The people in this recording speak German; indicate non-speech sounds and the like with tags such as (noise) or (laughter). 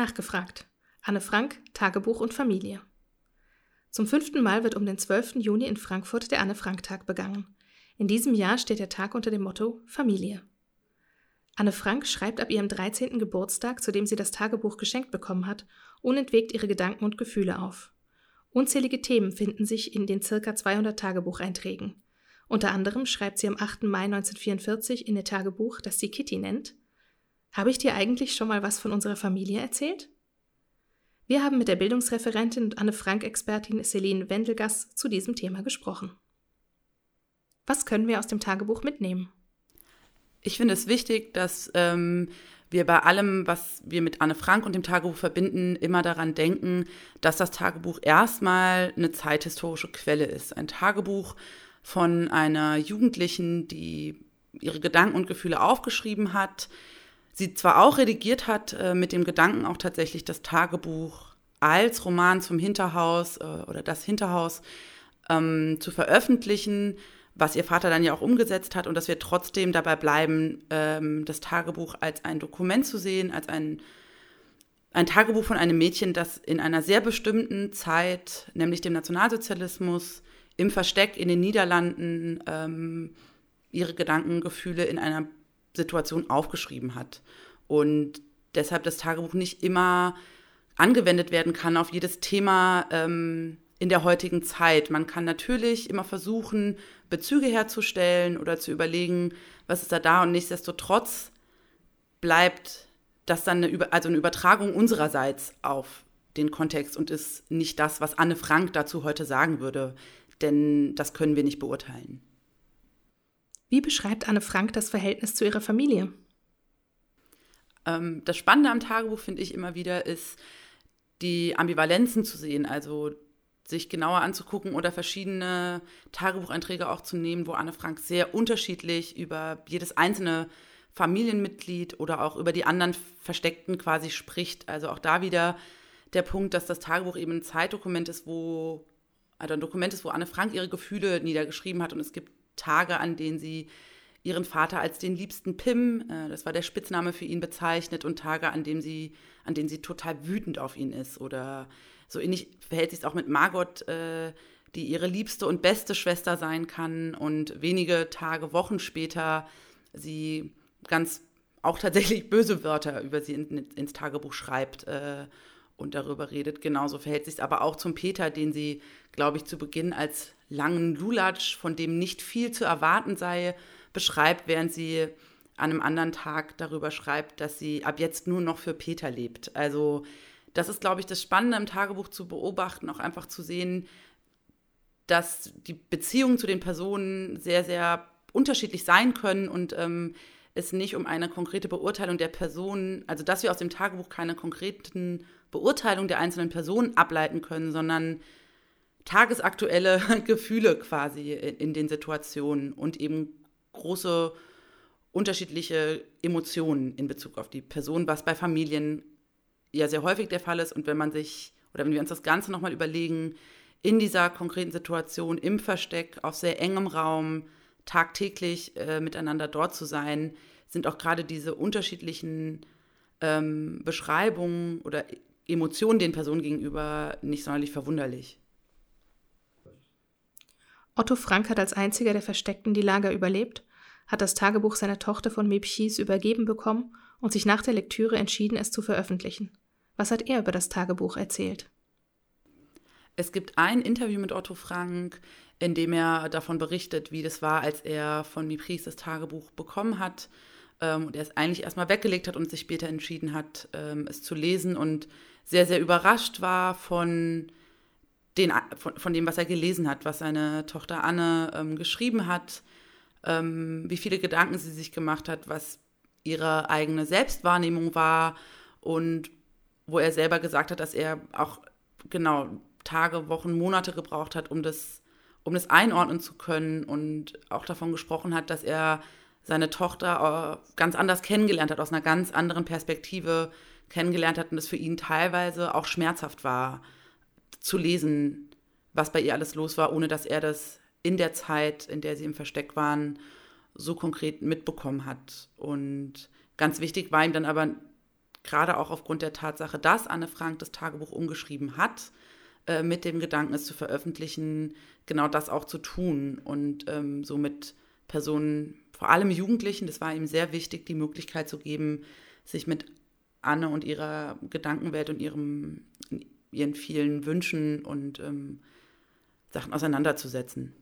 Nachgefragt. Anne Frank, Tagebuch und Familie. Zum fünften Mal wird um den 12. Juni in Frankfurt der Anne Frank Tag begangen. In diesem Jahr steht der Tag unter dem Motto Familie. Anne Frank schreibt ab ihrem 13. Geburtstag, zu dem sie das Tagebuch geschenkt bekommen hat, unentwegt ihre Gedanken und Gefühle auf. Unzählige Themen finden sich in den circa 200 Tagebucheinträgen. Unter anderem schreibt sie am 8. Mai 1944 in ihr Tagebuch, das sie Kitty nennt, Habe ich dir eigentlich schon mal was von unserer Familie erzählt? Wir haben mit der Bildungsreferentin und Anne Frank-Expertin Celine Wendelgass zu diesem Thema gesprochen. Was können wir aus dem Tagebuch mitnehmen? Ich finde es wichtig, dass ähm, wir bei allem, was wir mit Anne Frank und dem Tagebuch verbinden, immer daran denken, dass das Tagebuch erstmal eine zeithistorische Quelle ist. Ein Tagebuch von einer Jugendlichen, die ihre Gedanken und Gefühle aufgeschrieben hat, sie zwar auch redigiert hat, äh, mit dem Gedanken auch tatsächlich das Tagebuch als Roman zum Hinterhaus äh, oder das Hinterhaus ähm, zu veröffentlichen, was ihr Vater dann ja auch umgesetzt hat und dass wir trotzdem dabei bleiben, ähm, das Tagebuch als ein Dokument zu sehen, als ein, ein Tagebuch von einem Mädchen, das in einer sehr bestimmten Zeit, nämlich dem Nationalsozialismus, im Versteck in den Niederlanden ähm, ihre Gedanken, Gefühle in einer Situation aufgeschrieben hat. Und deshalb das Tagebuch nicht immer angewendet werden kann auf jedes Thema ähm, in der heutigen Zeit. Man kann natürlich immer versuchen, Bezüge herzustellen oder zu überlegen, was ist da da und nichtsdestotrotz bleibt das dann eine, also eine Übertragung unsererseits auf den Kontext und ist nicht das, was Anne Frank dazu heute sagen würde, denn das können wir nicht beurteilen. Wie beschreibt Anne Frank das Verhältnis zu ihrer Familie? Ähm, das Spannende am Tagebuch finde ich immer wieder ist, die Ambivalenzen zu sehen, also sich genauer anzugucken oder verschiedene Tagebucheinträge auch zu nehmen, wo Anne Frank sehr unterschiedlich über jedes einzelne Familienmitglied oder auch über die anderen Versteckten quasi spricht. Also auch da wieder der Punkt, dass das Tagebuch eben ein Zeitdokument ist, wo, also ein Dokument ist, wo Anne Frank ihre Gefühle niedergeschrieben hat und es gibt Tage, an denen sie ihren Vater als den liebsten Pim, äh, das war der Spitzname für ihn bezeichnet, und Tage, an denen sie, an denen sie total wütend auf ihn ist oder so ähnlich verhält sich es auch mit Margot, äh, die ihre liebste und beste Schwester sein kann und wenige Tage, Wochen später sie ganz auch tatsächlich böse Wörter über sie in, ins Tagebuch schreibt äh, und darüber redet. Genauso verhält sich es aber auch zum Peter, den sie, glaube ich, zu Beginn als langen Lulatsch, von dem nicht viel zu erwarten sei, beschreibt, während sie an einem anderen Tag darüber schreibt, dass sie ab jetzt nur noch für Peter lebt. Also das ist, glaube ich, das Spannende im Tagebuch zu beobachten, auch einfach zu sehen, dass die Beziehungen zu den Personen sehr, sehr unterschiedlich sein können und ähm, es nicht um eine konkrete Beurteilung der Person, also dass wir aus dem Tagebuch keine konkreten Beurteilungen der einzelnen Personen ableiten können, sondern tagesaktuelle (laughs) Gefühle quasi in, in den Situationen und eben große unterschiedliche Emotionen in Bezug auf die Person, was bei Familien ja sehr häufig der Fall ist. Und wenn man sich, oder wenn wir uns das Ganze nochmal überlegen, in dieser konkreten Situation, im Versteck, auf sehr engem Raum, tagtäglich äh, miteinander dort zu sein, sind auch gerade diese unterschiedlichen ähm, Beschreibungen oder Emotionen den Personen gegenüber nicht sonderlich verwunderlich. Otto Frank hat als einziger der Versteckten die Lager überlebt, hat das Tagebuch seiner Tochter von Mepchis übergeben bekommen und sich nach der Lektüre entschieden, es zu veröffentlichen. Was hat er über das Tagebuch erzählt? Es gibt ein Interview mit Otto Frank, in dem er davon berichtet, wie das war, als er von Mipris das Tagebuch bekommen hat ähm, und er es eigentlich erstmal weggelegt hat und sich später entschieden hat, ähm, es zu lesen und sehr, sehr überrascht war von, den, von, von, dem, was er gelesen hat, was seine Tochter Anne ähm, geschrieben hat, ähm, wie viele Gedanken sie sich gemacht hat, was ihre eigene Selbstwahrnehmung war und wo er selber gesagt hat, dass er auch genau Tage, Wochen, Monate gebraucht hat, um das, um das einordnen zu können und auch davon gesprochen hat, dass er seine Tochter äh, ganz anders kennengelernt hat, aus einer ganz anderen Perspektive kennengelernt hat und es für ihn teilweise auch schmerzhaft war, zu lesen, was bei ihr alles los war, ohne dass er das in der Zeit, in der sie im Versteck waren, so konkret mitbekommen hat. Und ganz wichtig war ihm dann aber gerade auch aufgrund der Tatsache, dass Anne Frank das Tagebuch umgeschrieben hat, äh, mit dem Gedanken, es zu veröffentlichen, genau das auch zu tun und ähm, somit Personen, vor allem Jugendlichen, das war ihm sehr wichtig, die Möglichkeit zu geben, sich mit Anne und ihrer Gedankenwelt und ihrem, ihren vielen Wünschen und ähm, Sachen auseinanderzusetzen.